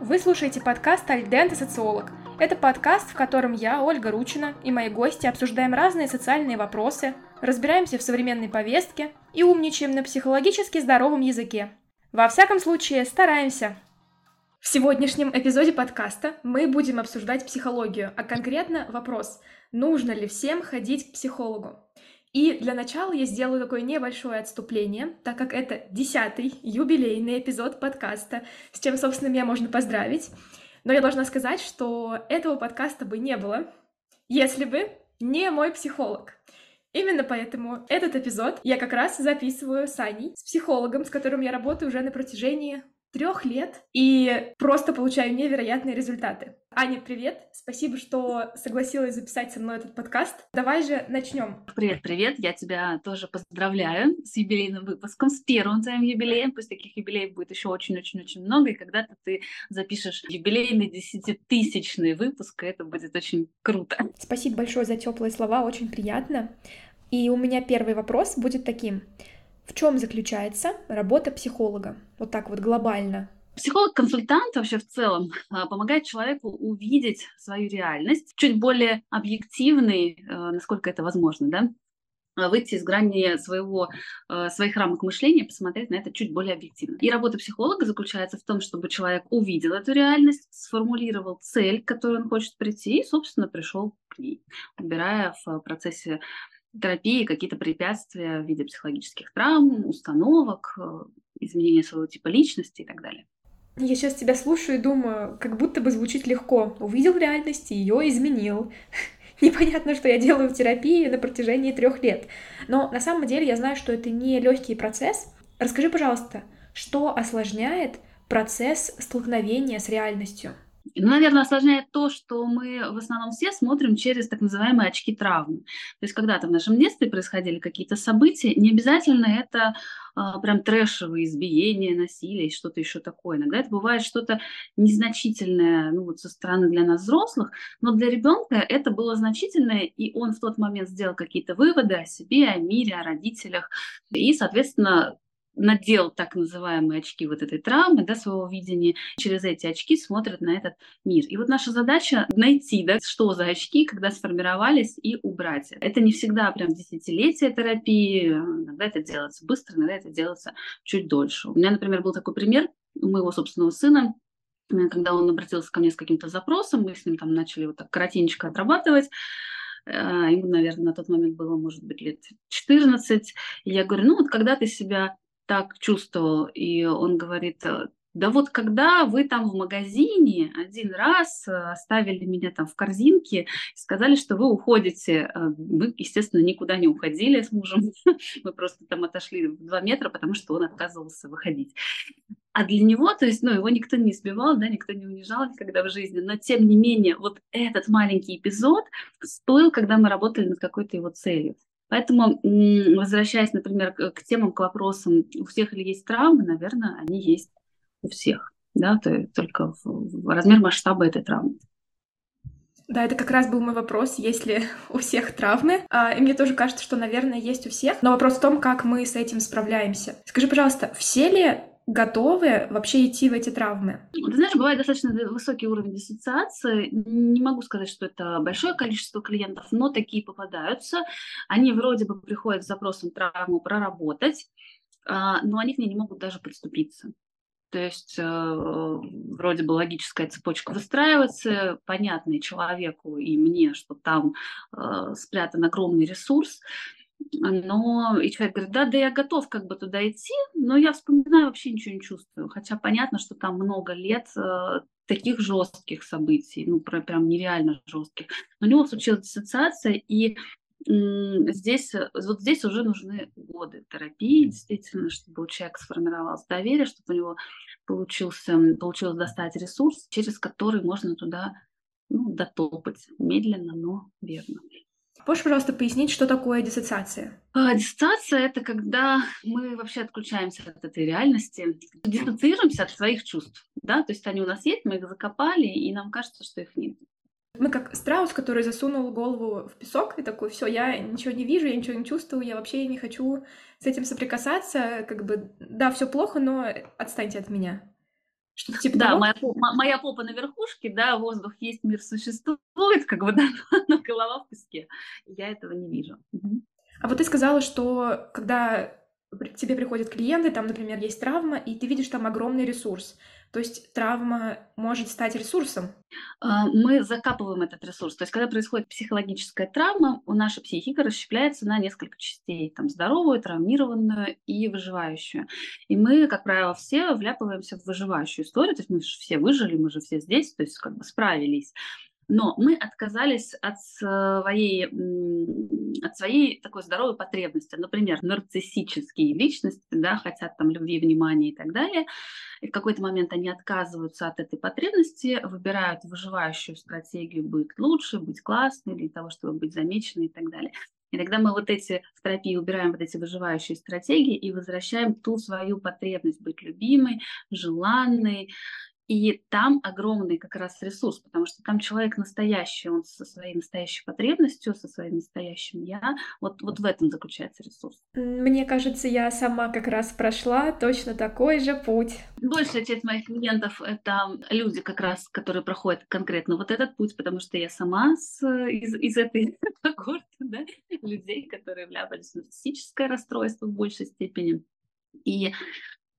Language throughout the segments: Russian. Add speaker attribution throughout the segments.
Speaker 1: Вы слушаете подкаст «Альдент и социолог». Это подкаст, в котором я, Ольга Ручина, и мои гости обсуждаем разные социальные вопросы, разбираемся в современной повестке и умничаем на психологически здоровом языке. Во всяком случае, стараемся. В сегодняшнем эпизоде подкаста мы будем обсуждать психологию, а конкретно вопрос, нужно ли всем ходить к психологу. И для начала я сделаю такое небольшое отступление, так как это десятый юбилейный эпизод подкаста, с чем, собственно, меня можно поздравить. Но я должна сказать, что этого подкаста бы не было, если бы не мой психолог. Именно поэтому этот эпизод я как раз записываю с Аней, с психологом, с которым я работаю уже на протяжении трех лет и просто получаю невероятные результаты. Аня, привет! Спасибо, что согласилась записать со мной этот подкаст. Давай же начнем.
Speaker 2: Привет, привет! Я тебя тоже поздравляю с юбилейным выпуском, с первым твоим юбилеем. Пусть таких юбилеев будет еще очень-очень-очень много, и когда-то ты запишешь юбилейный десятитысячный выпуск, и это будет очень круто.
Speaker 1: Спасибо большое за теплые слова, очень приятно. И у меня первый вопрос будет таким. В чем заключается работа психолога? Вот так вот глобально.
Speaker 2: Психолог-консультант вообще в целом а, помогает человеку увидеть свою реальность, чуть более объективный, а, насколько это возможно, да, а, выйти из грани своего, своих рамок мышления, посмотреть на это чуть более объективно. И работа психолога заключается в том, чтобы человек увидел эту реальность, сформулировал цель, к которой он хочет прийти, и, собственно, пришел к ней, убирая в процессе терапии какие-то препятствия в виде психологических травм, установок, э, изменения своего типа личности и так далее.
Speaker 1: Я сейчас тебя слушаю и думаю, как будто бы звучит легко. Увидел реальность и ее изменил. Непонятно, что я делаю в терапии на протяжении трех лет. Но на самом деле я знаю, что это не легкий процесс. Расскажи, пожалуйста, что осложняет процесс столкновения с реальностью?
Speaker 2: Ну, наверное, осложняет то, что мы в основном все смотрим через так называемые очки травмы. То есть когда-то в нашем детстве происходили какие-то события, не обязательно это а, прям трэшевые избиения, насилие, что-то еще такое. Иногда это бывает что-то незначительное ну, вот со стороны для нас взрослых, но для ребенка это было значительное, и он в тот момент сделал какие-то выводы о себе, о мире, о родителях. И, соответственно, надел так называемые очки вот этой травмы, да, своего видения, через эти очки смотрят на этот мир. И вот наша задача найти, да, что за очки, когда сформировались, и убрать. Это не всегда прям десятилетия терапии, иногда это делается быстро, иногда это делается чуть дольше. У меня, например, был такой пример у моего собственного сына, когда он обратился ко мне с каким-то запросом, мы с ним там начали вот так коротенько отрабатывать, э, ему, наверное, на тот момент было, может быть, лет 14. И я говорю, ну вот когда ты себя так чувствовал. И он говорит, э, да вот когда вы там в магазине один раз э, оставили меня там в корзинке, сказали, что вы уходите. Э, мы, естественно, никуда не уходили с мужем. Мы просто там отошли в два метра, потому что он отказывался выходить. А для него, то есть, ну, его никто не избивал, да, никто не унижал никогда в жизни, но тем не менее, вот этот маленький эпизод стоил, когда мы работали над какой-то его целью. Поэтому, возвращаясь, например, к темам, к вопросам, у всех ли есть травмы, наверное, они есть у всех, да, то только в размер масштаба этой травмы.
Speaker 1: Да, это как раз был мой вопрос, есть ли у всех травмы. А, и мне тоже кажется, что, наверное, есть у всех. Но вопрос в том, как мы с этим справляемся. Скажи, пожалуйста, все ли готовы вообще идти в эти травмы?
Speaker 2: Ты знаешь, бывает достаточно высокий уровень диссоциации. Не могу сказать, что это большое количество клиентов, но такие попадаются. Они вроде бы приходят с запросом травму проработать, а, но они к ней не могут даже подступиться. То есть э, вроде бы логическая цепочка выстраивается, понятный человеку и мне, что там э, спрятан огромный ресурс, но и человек говорит, да, да, я готов как бы туда идти, но я вспоминаю, вообще ничего не чувствую. Хотя понятно, что там много лет э, таких жестких событий, ну, прям нереально жестких. Но у него случилась диссоциация, и здесь, вот здесь уже нужны годы терапии, действительно, чтобы у человека сформировалось доверие, чтобы у него получился, получилось достать ресурс, через который можно туда ну, дотопать медленно, но верно.
Speaker 1: Можешь, пожалуйста, пояснить, что такое диссоциация?
Speaker 2: А, диссоциация – это когда мы вообще отключаемся от этой реальности, диссоциируемся от своих чувств. Да? То есть они у нас есть, мы их закопали, и нам кажется, что их нет.
Speaker 1: Мы как страус, который засунул голову в песок и такой, все, я ничего не вижу, я ничего не чувствую, я вообще не хочу с этим соприкасаться, как бы, да, все плохо, но отстаньте от меня. Типа
Speaker 2: да, моя, моя попа на верхушке, да, воздух есть, мир существует, как бы, да, но голова в песке. Я этого не вижу.
Speaker 1: А вот ты сказала, что когда к тебе приходят клиенты, там, например, есть травма, и ты видишь там огромный ресурс. То есть травма может стать ресурсом?
Speaker 2: А, мы закапываем этот ресурс. То есть когда происходит психологическая травма, у нашей психика расщепляется на несколько частей. Там здоровую, травмированную и выживающую. И мы, как правило, все вляпываемся в выживающую историю. То есть мы же все выжили, мы же все здесь, то есть как бы справились. Но мы отказались от своей, от своей такой здоровой потребности. Например, нарциссические личности да, хотят там любви, внимания и так далее. И в какой-то момент они отказываются от этой потребности, выбирают выживающую стратегию быть лучше, быть классной для того, чтобы быть замеченной и так далее. И тогда мы вот эти в терапии убираем вот эти выживающие стратегии и возвращаем ту свою потребность быть любимой, желанной, и там огромный как раз ресурс, потому что там человек настоящий, он со своей настоящей потребностью, со своим настоящим я. Вот, вот в этом заключается ресурс.
Speaker 1: Мне кажется, я сама как раз прошла точно такой же путь.
Speaker 2: Большая часть моих клиентов — это люди как раз, которые проходят конкретно вот этот путь, потому что я сама с, из, из этой когорты да, людей, которые вляпались в нарциссическое расстройство в большей степени. И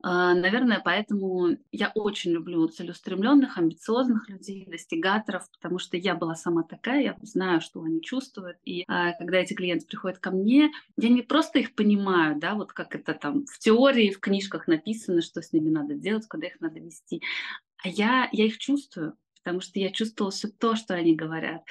Speaker 2: наверное, поэтому я очень люблю целеустремленных, амбициозных людей, достигаторов, потому что я была сама такая, я знаю, что они чувствуют. И а, когда эти клиенты приходят ко мне, я не просто их понимаю, да, вот как это там в теории, в книжках написано, что с ними надо делать, куда их надо вести, а я, я их чувствую, потому что я чувствовала все то, что они говорят.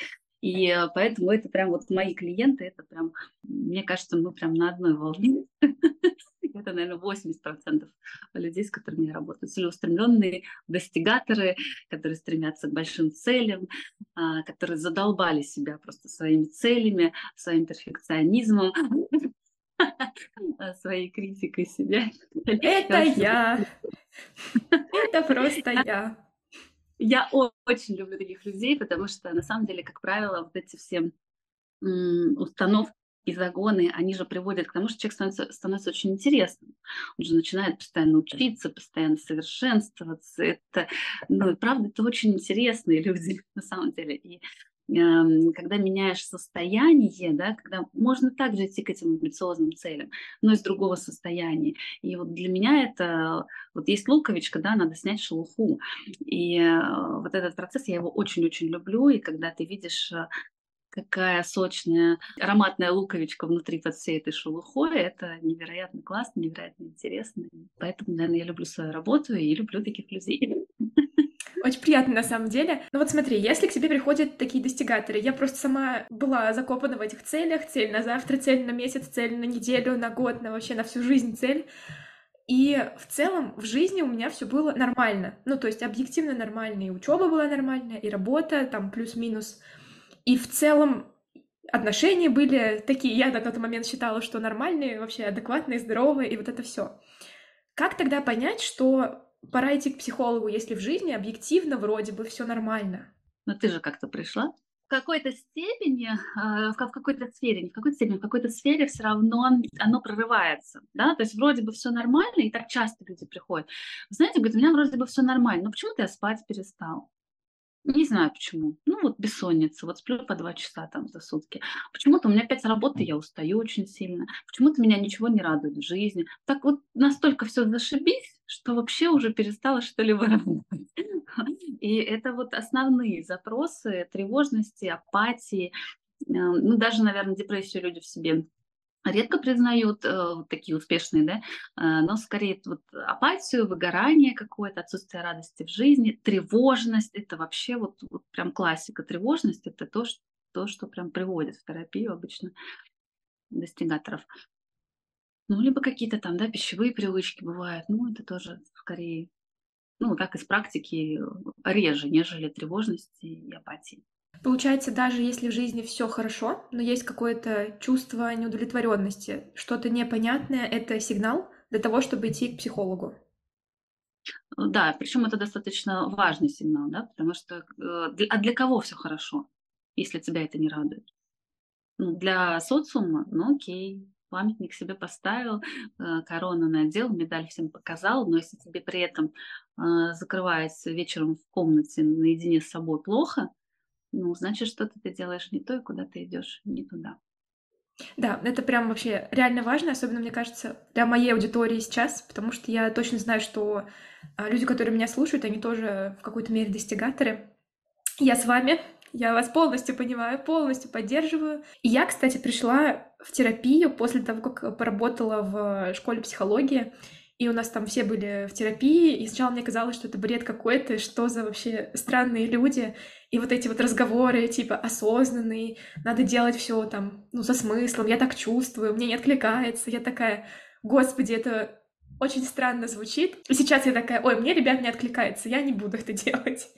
Speaker 2: И а, поэтому это прям вот мои клиенты, это прям, мне кажется, мы прям на одной волне. это, наверное, 80% людей, с которыми я работаю. Целеустремленные достигаторы, которые стремятся к большим целям, а, которые задолбали себя просто своими целями, своим перфекционизмом, своей критикой себя.
Speaker 1: Это я. Это просто я.
Speaker 2: Я очень люблю таких людей, потому что на самом деле, как правило, вот эти все установки и загоны, они же приводят к тому, что человек становится, становится очень интересным. Он же начинает постоянно учиться, постоянно совершенствоваться. Это, ну, правда, это очень интересные люди на самом деле. И э, когда меняешь состояние, да, когда можно также идти к этим амбициозным целям, но из другого состояния. И вот для меня это, вот есть луковичка, да, надо снять шелуху. И э, вот этот процесс, я его очень-очень люблю, и когда ты видишь э, какая сочная ароматная луковичка внутри под всей этой шелухой. Это невероятно классно, невероятно интересно. Поэтому, наверное, я люблю свою работу и люблю таких людей.
Speaker 1: Очень приятно на самом деле. Ну вот смотри, если к тебе приходят такие достигаторы, я просто сама была закопана в этих целях, цель на завтра, цель на месяц, цель на неделю, на год, на вообще на всю жизнь цель. И в целом в жизни у меня все было нормально. Ну, то есть объективно нормально. И учеба была нормальная, и работа, там плюс-минус и в целом отношения были такие, я на тот момент считала, что нормальные, вообще адекватные, здоровые, и вот это все. Как тогда понять, что пора идти к психологу, если в жизни объективно вроде бы все нормально?
Speaker 2: Но ты же как-то пришла. В какой-то степени, а, в какой-то сфере, не в какой-то степени, в какой-то сфере все равно оно прорывается, да, то есть вроде бы все нормально, и так часто люди приходят. Вы знаете, говорят, у меня вроде бы все нормально, но почему-то я спать перестал. Не знаю почему. Ну вот бессонница, вот сплю по два часа там за сутки. Почему-то у меня опять работы, я устаю очень сильно. Почему-то меня ничего не радует в жизни. Так вот настолько все зашибись, что вообще уже перестала что ли радовать. И это вот основные запросы тревожности, апатии, э, ну даже, наверное, депрессию люди в себе редко признают э, такие успешные, да, э, но скорее вот апатию, выгорание какое-то, отсутствие радости в жизни, тревожность, это вообще вот, вот прям классика. Тревожность это то, что, то, что прям приводит в терапию обычно достигаторов. Ну, либо какие-то там, да, пищевые привычки бывают, ну, это тоже скорее, ну, так из практики реже, нежели тревожности и апатии.
Speaker 1: Получается, даже если в жизни все хорошо, но есть какое-то чувство неудовлетворенности, что-то непонятное, это сигнал для того, чтобы идти к психологу.
Speaker 2: Да, причем это достаточно важный сигнал, да, потому что э, а для кого все хорошо, если тебя это не радует? Ну, для социума, ну окей, памятник себе поставил, э, корону надел, медаль всем показал, но если тебе при этом э, закрываясь вечером в комнате наедине с собой плохо, ну, значит, что-то ты делаешь не то, и куда ты идешь не туда.
Speaker 1: Да, это прям вообще реально важно, особенно, мне кажется, для моей аудитории сейчас, потому что я точно знаю, что а, люди, которые меня слушают, они тоже в какой-то мере достигаторы. Я с вами, я вас полностью понимаю, полностью поддерживаю. И я, кстати, пришла в терапию после того, как поработала в школе психологии и у нас там все были в терапии, и сначала мне казалось, что это бред какой-то, что за вообще странные люди, и вот эти вот разговоры, типа, осознанные, надо делать все там, ну, со смыслом, я так чувствую, мне не откликается, я такая, господи, это очень странно звучит. И сейчас я такая, ой, мне, ребят, не откликается, я не буду это делать.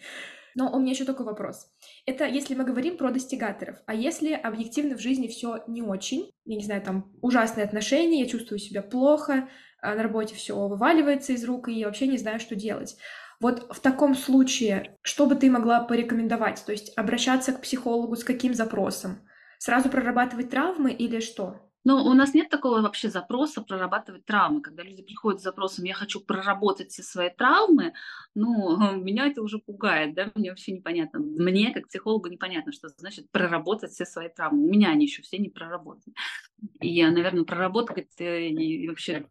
Speaker 1: Но у меня еще такой вопрос. Это если мы говорим про достигаторов, а если объективно в жизни все не очень, я не знаю, там ужасные отношения, я чувствую себя плохо, на работе все вываливается из рук, и я вообще не знаю, что делать. Вот в таком случае, что бы ты могла порекомендовать? То есть обращаться к психологу с каким запросом? Сразу прорабатывать травмы или что?
Speaker 2: Ну, у нас нет такого вообще запроса прорабатывать травмы. Когда люди приходят с запросом «я хочу проработать все свои травмы», ну, меня это уже пугает, да, мне вообще непонятно. Мне, как психологу, непонятно, что значит проработать все свои травмы. У меня они еще все не проработаны. И, наверное, проработать и вообще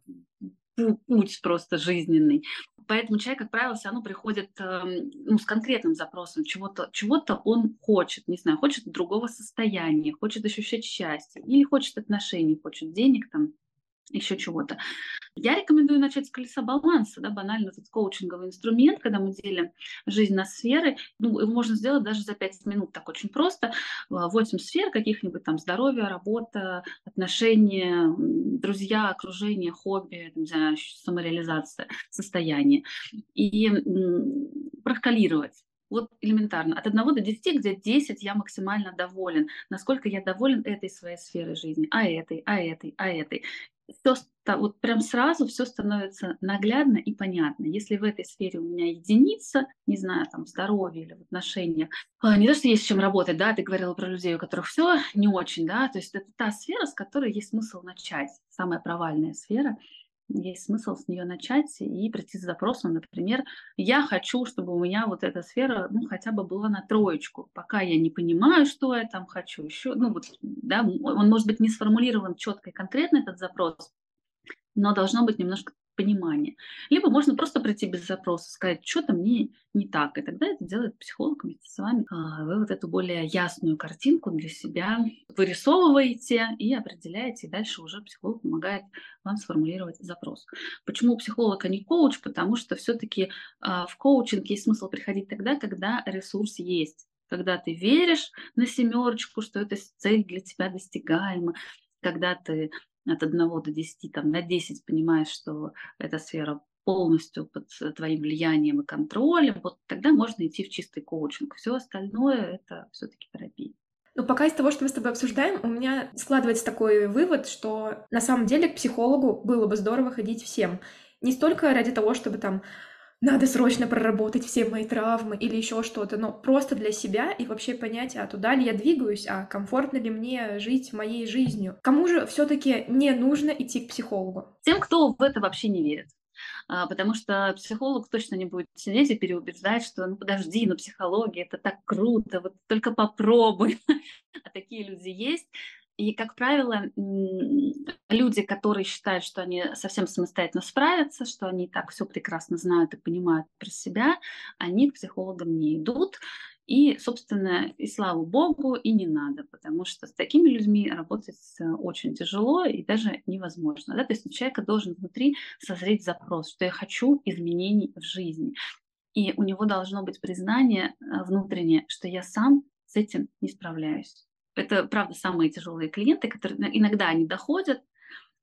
Speaker 2: путь просто жизненный. Поэтому человек, как правило, все равно приходит эм, ну, с конкретным запросом. Чего-то чего он хочет, не знаю, хочет другого состояния, хочет ощущать счастье, или хочет отношений, хочет денег там, еще чего-то. Я рекомендую начать с колеса баланса, да, банально этот коучинговый инструмент, когда мы делим жизнь на сферы. Ну, его можно сделать даже за 5 минут, так очень просто. 8 сфер каких-нибудь там здоровье, работа, отношения, друзья, окружение, хобби, не знаю, самореализация, состояние. И прокалировать вот элементарно. От 1 до 10, где 10 я максимально доволен. Насколько я доволен этой своей сферой жизни, а этой, а этой, а этой все, вот прям сразу все становится наглядно и понятно. Если в этой сфере у меня единица, не знаю, там, здоровье или в отношениях, а, не то, что есть с чем работать, да, ты говорила про людей, у которых все не очень, да, то есть это та сфера, с которой есть смысл начать, самая провальная сфера, есть смысл с нее начать и прийти с запросом, например, я хочу, чтобы у меня вот эта сфера, ну, хотя бы была на троечку, пока я не понимаю, что я там хочу еще, ну, вот, да, он может быть не сформулирован четко и конкретно, этот запрос, но должно быть немножко понимание. Либо можно просто прийти без запроса, сказать, что-то мне не так. И тогда это делает психолог вместе с вами. А, вы вот эту более ясную картинку для себя вырисовываете и определяете, и дальше уже психолог помогает вам сформулировать запрос. Почему психолог, а не коуч? Потому что все-таки а, в коучинг есть смысл приходить тогда, когда ресурс есть когда ты веришь на семерочку, что эта цель для тебя достигаема, когда ты от 1 до 10, там, на 10 понимаешь, что эта сфера полностью под твоим влиянием и контролем, вот тогда можно идти в чистый коучинг. Все остальное это все-таки терапия.
Speaker 1: Ну, пока из того, что мы с тобой обсуждаем, у меня складывается такой вывод, что на самом деле к психологу было бы здорово ходить всем. Не столько ради того, чтобы там надо срочно проработать все мои травмы или еще что-то, но просто для себя и вообще понять, а туда ли я двигаюсь, а комфортно ли мне жить моей жизнью. Кому же все-таки не нужно идти к психологу?
Speaker 2: Тем, кто в это вообще не верит а, потому что психолог точно не будет сидеть и переубеждать, что ну подожди, ну психология это так круто, вот только попробуй. а такие люди есть. И, как правило, люди, которые считают, что они совсем самостоятельно справятся, что они так все прекрасно знают и понимают про себя, они к психологам не идут. И, собственно, и слава богу, и не надо, потому что с такими людьми работать э, очень тяжело и даже невозможно. Да? То есть у человека должен внутри созреть запрос, что я хочу изменений в жизни. И у него должно быть признание э, внутреннее, что я сам с этим не справляюсь. Это, правда, самые тяжелые клиенты, которые иногда они доходят,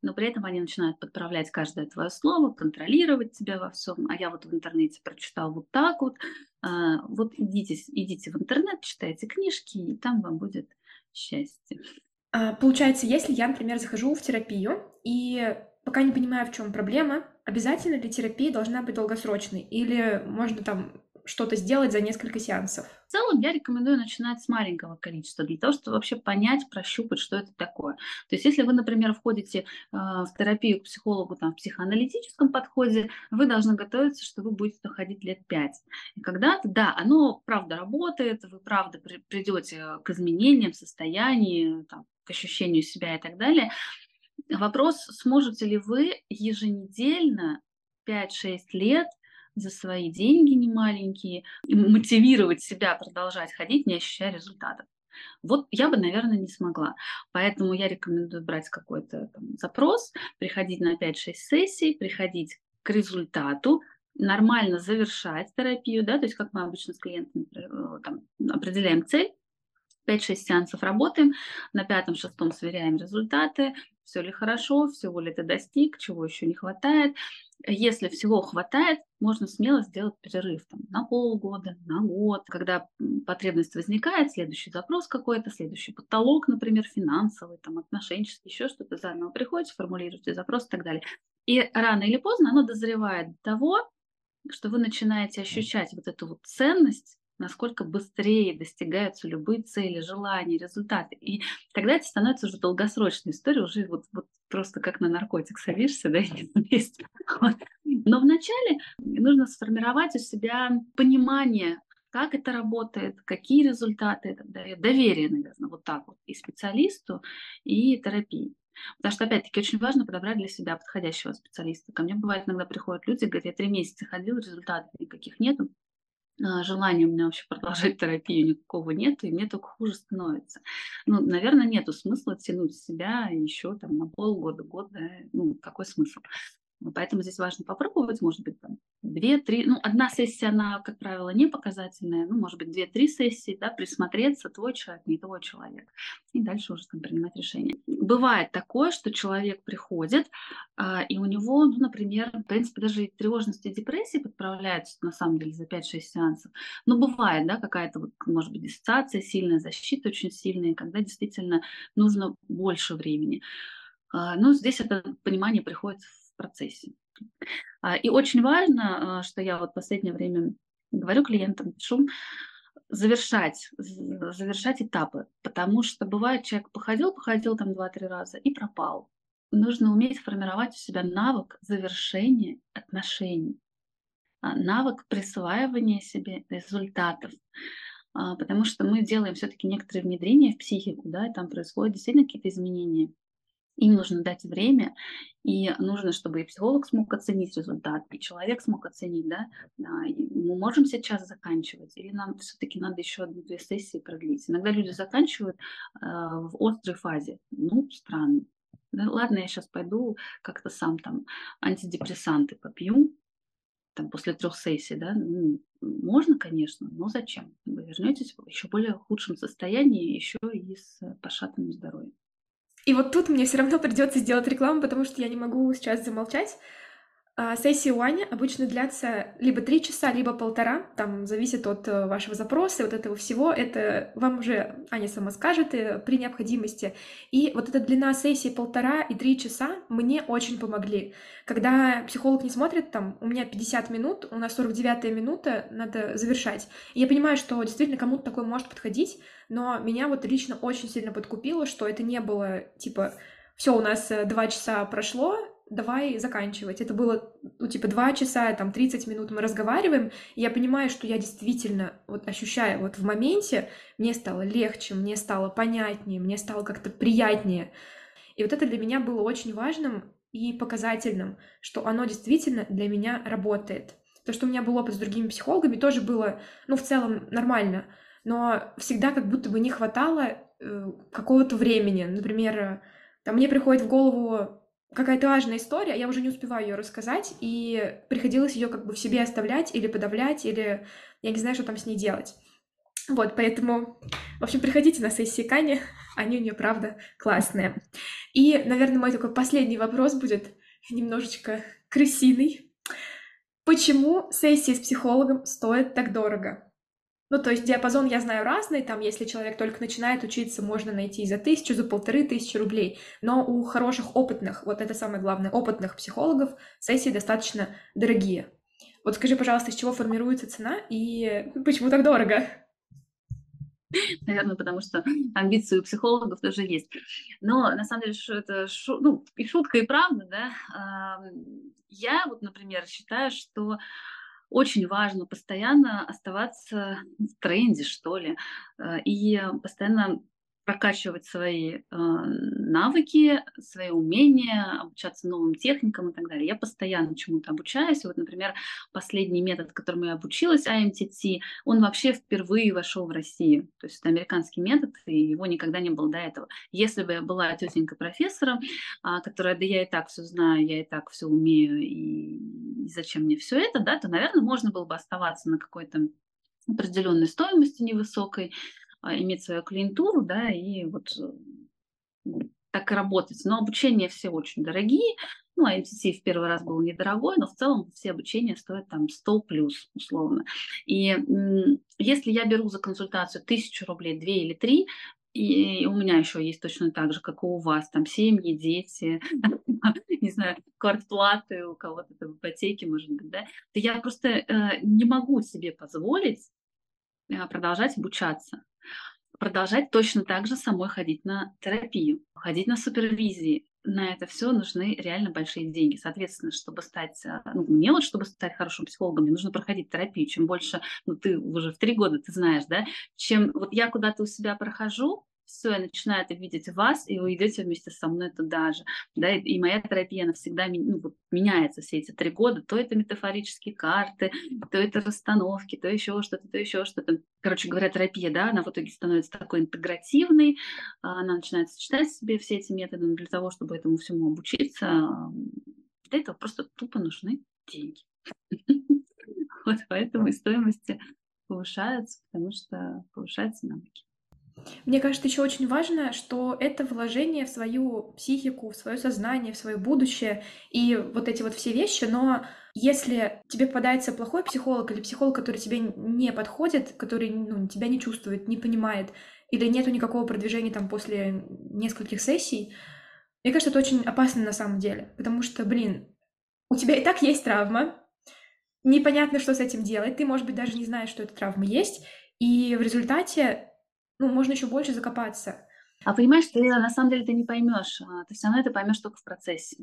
Speaker 2: но при этом они начинают подправлять каждое твое слово, контролировать тебя во всем. А я вот в интернете прочитал вот так вот. А, вот идите, идите в интернет, читайте книжки, и там вам будет счастье.
Speaker 1: А, получается, если я, например, захожу в терапию и пока не понимаю, в чем проблема, обязательно ли терапия должна быть долгосрочной? Или можно там что-то сделать за несколько сеансов?
Speaker 2: В целом я рекомендую начинать с маленького количества, для того, чтобы вообще понять, прощупать, что это такое. То есть если вы, например, входите э, в терапию к психологу там, в психоаналитическом подходе, вы должны готовиться, что вы будете ходить лет пять. И когда-то, да, оно правда работает, вы правда при, придете к изменениям в состоянии, там, к ощущению себя и так далее. Вопрос, сможете ли вы еженедельно 5-6 лет за свои деньги немаленькие, мотивировать себя продолжать ходить, не ощущая результатов. Вот я бы, наверное, не смогла. Поэтому я рекомендую брать какой-то там, запрос, приходить на 5-6 сессий, приходить к результату, нормально завершать терапию, да, то есть как мы обычно с клиентами э, там, определяем цель, 5-6 сеансов работаем, на пятом-шестом сверяем результаты, все ли хорошо, всего ли ты достиг, чего еще не хватает. Если всего хватает, можно смело сделать перерыв там, на полгода, на год. Когда потребность возникает, следующий запрос какой-то, следующий потолок, например, финансовый, там, отношенческий, еще что-то заново приходите, формулируете запрос и так далее. И рано или поздно оно дозревает до того, что вы начинаете ощущать вот эту вот ценность насколько быстрее достигаются любые цели, желания, результаты. И тогда это становится уже долгосрочной историей, уже вот, вот просто как на наркотик садишься, да, и есть. Но вначале нужно сформировать у себя понимание, как это работает, какие результаты это дает, доверие, наверное, вот так вот и специалисту, и терапии. Потому что, опять-таки, очень важно подобрать для себя подходящего специалиста. Ко мне бывает, иногда приходят люди, говорят, я три месяца ходил, результатов никаких нету. А, желания у меня вообще продолжать терапию никакого нет, и мне только хуже становится. Ну, наверное, нету смысла тянуть себя еще там на полгода, год, да, ну, какой смысл? Поэтому здесь важно попробовать, может быть, там, две-три, ну, одна сессия, она, как правило, не показательная, ну, может быть, две-три сессии, да, присмотреться, твой человек, не твой человек, и дальше уже там принимать решение. Бывает такое, что человек приходит, а, и у него, ну, например, в принципе, даже и тревожность и депрессия подправляются, на самом деле, за 5-6 сеансов, но бывает, да, какая-то, вот, может быть, диссоциация сильная, защита очень сильная, когда действительно нужно больше времени. А, но здесь это понимание приходит процессе. А, и очень важно, а, что я вот последнее время говорю клиентам, пишу, завершать, завершать этапы, потому что бывает, человек походил, походил там два-три раза и пропал. Нужно уметь формировать у себя навык завершения отношений, а, навык присваивания себе результатов, потому что мы делаем все-таки некоторые внедрения в психику, да, и там происходят действительно какие-то изменения. Им нужно дать время, и нужно, чтобы и психолог смог оценить результат, и человек смог оценить, да, мы можем сейчас заканчивать, или нам все-таки надо еще одну-две сессии продлить. Иногда люди заканчивают э, в острой фазе. Ну, странно. Да, ладно, я сейчас пойду как-то сам там антидепрессанты попью, там после трех сессий, да, ну, можно, конечно, но зачем? Вы вернетесь в еще более худшем состоянии, еще и с пошатным здоровьем.
Speaker 1: И вот тут мне все равно придется сделать рекламу, потому что я не могу сейчас замолчать. А, сессии у Ани обычно длятся либо три часа, либо полтора, там зависит от э, вашего запроса и вот этого всего. Это вам уже Аня сама скажет э, при необходимости. И вот эта длина сессии полтора и три часа мне очень помогли. Когда психолог не смотрит, там, у меня 50 минут, у нас 49 минута, надо завершать. И я понимаю, что действительно кому-то такое может подходить, но меня вот лично очень сильно подкупило, что это не было типа все, у нас э, два часа прошло, давай заканчивать. Это было, ну, типа, два часа, там, 30 минут мы разговариваем, и я понимаю, что я действительно, вот, ощущаю, вот в моменте, мне стало легче, мне стало понятнее, мне стало как-то приятнее. И вот это для меня было очень важным и показательным, что оно действительно для меня работает. То, что у меня был опыт с другими психологами, тоже было, ну, в целом нормально, но всегда как будто бы не хватало э, какого-то времени. Например, там мне приходит в голову какая-то важная история, я уже не успеваю ее рассказать, и приходилось ее как бы в себе оставлять или подавлять, или я не знаю, что там с ней делать. Вот, поэтому, в общем, приходите на сессии Кани, они у нее, правда, классные. И, наверное, мой такой последний вопрос будет немножечко крысиный. Почему сессии с психологом стоят так дорого? Ну, то есть диапазон я знаю разный, там, если человек только начинает учиться, можно найти за тысячу, за полторы тысячи рублей, но у хороших опытных, вот это самое главное, опытных психологов сессии достаточно дорогие. Вот скажи, пожалуйста, из чего формируется цена и почему так дорого?
Speaker 2: Наверное, потому что амбиции у психологов тоже есть. Но на самом деле это шу, ну, и шутка, и правда, да. Я вот, например, считаю, что очень важно постоянно оставаться в тренде, что ли, э, и постоянно прокачивать свои э, навыки, свои умения, обучаться новым техникам и так далее. Я постоянно чему-то обучаюсь. Вот, например, последний метод, которому я обучилась, IMTT, он вообще впервые вошел в Россию. То есть это американский метод, и его никогда не было до этого. Если бы я была тетенька профессора, э, которая, да я и так все знаю, я и так все умею, и, и зачем мне все это, да, то, наверное, можно было бы оставаться на какой-то определенной стоимости невысокой, а, иметь свою клиентуру, да, и вот э, так и работать. Но обучение все очень дорогие. Ну, а MCC в первый раз был недорогой, но в целом все обучения стоят там 100 плюс, условно. И если я беру за консультацию тысячу рублей, две или три, и у меня еще есть точно так же, как и у вас, там семьи, дети, не знаю, квартплаты, у кого-то ипотеки, может быть, да, то я просто э, не могу себе позволить продолжать обучаться продолжать точно так же самой ходить на терапию, ходить на супервизии. На это все нужны реально большие деньги. Соответственно, чтобы стать, э, ну, мне вот, чтобы стать хорошим психологом, мне нужно проходить терапию. Чем больше, ну, ты уже в три года, ты знаешь, да, чем вот я куда-то у себя прохожу, все, я начинаю это видеть в вас, и вы идете вместе со мной туда же. Да, и, и моя терапия, она всегда ну, вот, меняется все эти три года. То это метафорические карты, то это расстановки, то еще что-то, то еще что-то. Короче говоря, терапия, да, она в итоге становится такой интегративной, а, она начинает сочетать в себе все эти методы, но для того, чтобы этому всему обучиться, для этого просто тупо нужны деньги. Вот поэтому и стоимости повышаются, потому что повышаются навыки.
Speaker 1: Мне кажется, еще очень важно, что это вложение в свою психику, в свое сознание, в свое будущее и вот эти вот все вещи, но если тебе попадается плохой психолог или психолог, который тебе не подходит, который ну, тебя не чувствует, не понимает, или нету никакого продвижения там после нескольких сессий, мне кажется, это очень опасно на самом деле, потому что, блин, у тебя и так есть травма, непонятно, что с этим делать, ты, может быть, даже не знаешь, что эта травма есть, и в результате ну, можно еще больше закопаться.
Speaker 2: А понимаешь, ты на самом деле ты не поймешь, а, ты все равно это поймешь только в процессе.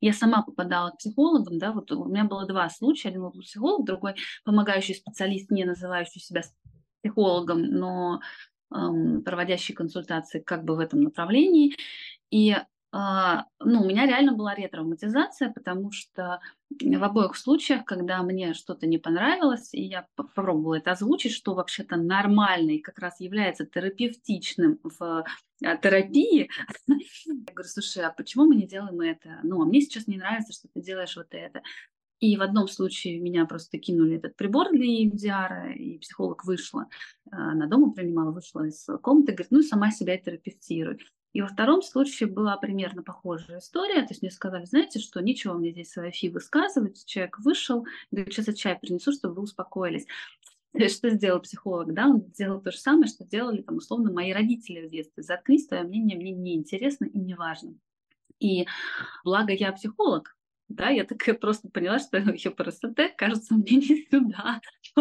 Speaker 2: Я сама попадала к психологам, да, вот у меня было два случая, один был психолог, другой помогающий специалист, не называющий себя психологом, но эм, проводящий консультации как бы в этом направлении. И ну, у меня реально была ретравматизация, потому что в обоих случаях, когда мне что-то не понравилось, и я попробовала это озвучить, что вообще-то нормально и как раз является терапевтичным в а, терапии, я говорю, слушай, а почему мы не делаем это? Ну, а мне сейчас не нравится, что ты делаешь вот это. И в одном случае меня просто кинули этот прибор для EMDR, и психолог вышла, на дома принимала, вышла из комнаты, говорит, ну, сама себя терапевтируй. И во втором случае была примерно похожая история. То есть мне сказали, знаете, что ничего мне здесь свои фи высказывать. Человек вышел, говорит, сейчас я чай принесу, чтобы вы успокоились. Что сделал психолог? Да, он сделал то же самое, что делали там условно мои родители в детстве. Заткнись, твое мнение мне не интересно и не важно. И благо я психолог, да, я такая просто поняла, что ХПРСТ, кажется, мне не сюда.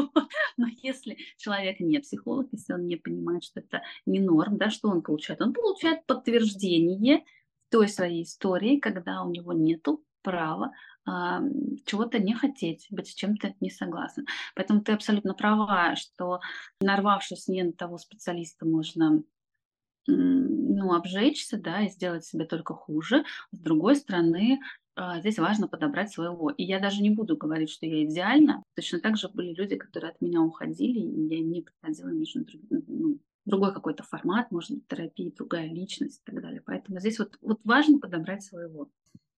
Speaker 2: Но если человек не психолог, если он не понимает, что это не норм, да, что он получает? Он получает подтверждение той своей истории, когда у него нету права а, чего-то не хотеть, быть с чем-то не согласен. Поэтому ты абсолютно права, что нарвавшись не на того специалиста, можно ну, обжечься, да, и сделать себе только хуже. С другой стороны, здесь важно подобрать своего. И я даже не буду говорить, что я идеальна. Точно так же были люди, которые от меня уходили, и я не приходила между ну, другой какой-то формат, может быть, терапии, другая личность и так далее. Поэтому здесь вот, вот важно подобрать своего.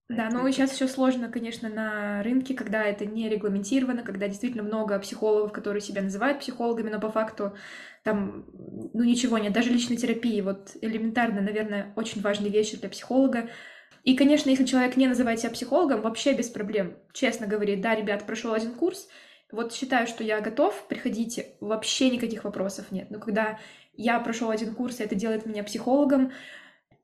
Speaker 1: Да, но сейчас все сложно, конечно, на рынке, когда это не регламентировано, когда действительно много психологов, которые себя называют психологами, но по факту там, ну, ничего нет, даже личной терапии, вот элементарно, наверное, очень важные вещи для психолога, и, конечно, если человек не называет себя психологом, вообще без проблем. Честно говорит, да, ребят, прошел один курс, вот считаю, что я готов, приходите, вообще никаких вопросов нет. Но когда я прошел один курс, и это делает меня психологом,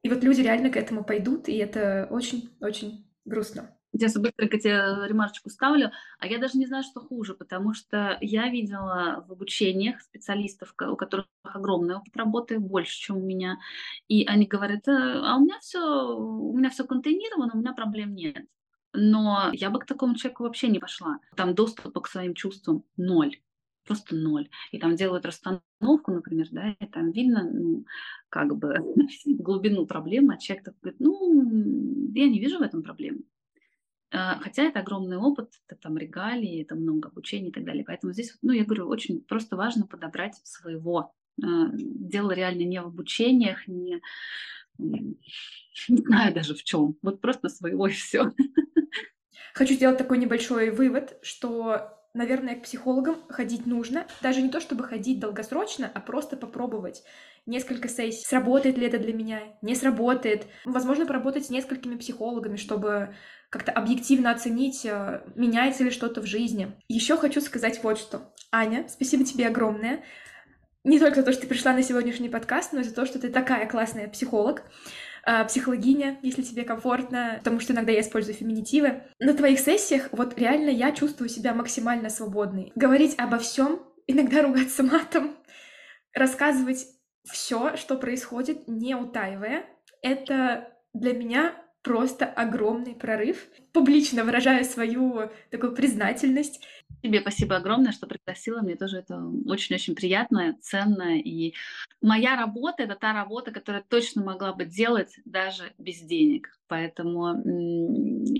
Speaker 1: и вот люди реально к этому пойдут, и это очень-очень грустно.
Speaker 2: Сейчас быстренько тебе ремарочку ставлю, а я даже не знаю, что хуже, потому что я видела в обучениях специалистов, у которых огромный опыт работы, больше, чем у меня, и они говорят, «Э, а у меня все, у меня все контейнировано, у меня проблем нет. Но я бы к такому человеку вообще не пошла. Там доступа к своим чувствам ноль просто ноль. И там делают расстановку, например, да, и там видно, ну, как бы глубину проблемы, а человек такой говорит, ну, я не вижу в этом проблемы. А, хотя это огромный опыт, это там регалии, это много обучения и так далее. Поэтому здесь, ну, я говорю, очень просто важно подобрать своего. А, дело реально не в обучениях, не, не знаю даже в чем. Вот просто своего и все.
Speaker 1: Хочу сделать такой небольшой вывод, что наверное, к психологам ходить нужно. Даже не то, чтобы ходить долгосрочно, а просто попробовать несколько сессий. Сработает ли это для меня? Не сработает. Возможно, поработать с несколькими психологами, чтобы как-то объективно оценить, э, меняется ли что-то в жизни. Еще хочу сказать вот что. Аня, спасибо тебе огромное. Не только за то, что ты пришла на сегодняшний подкаст, но и за то, что ты такая классная психолог, э, психологиня, если тебе комфортно, потому что иногда я использую феминитивы. На твоих сессиях вот реально я чувствую себя максимально свободной. Говорить обо всем, иногда ругаться матом, рассказывать все, что происходит, не утаивая, это для меня просто огромный прорыв. Публично выражаю свою такую признательность
Speaker 2: Тебе спасибо огромное, что пригласила. Мне тоже это очень-очень приятно, ценно. И моя работа — это та работа, которую точно могла бы делать даже без денег. Поэтому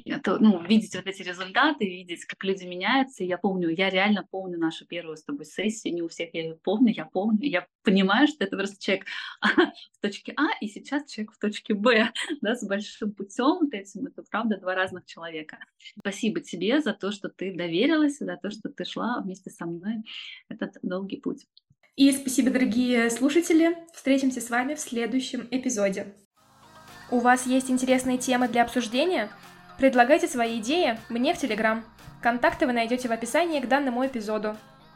Speaker 2: это, ну, видеть вот эти результаты, видеть, как люди меняются. Я помню, я реально помню нашу первую с тобой сессию. Не у всех я ее помню, я помню. Я понимаю, что это просто человек в точке А, и сейчас человек в точке Б, да, с большим путем вот этим. Это правда два разных человека. Спасибо тебе за то, что ты доверилась, за то, что ты шла вместе со мной этот долгий путь.
Speaker 1: И спасибо, дорогие слушатели. Встретимся с вами в следующем эпизоде. У вас есть интересные темы для обсуждения? Предлагайте свои идеи мне в Телеграм. Контакты вы найдете в описании к данному эпизоду.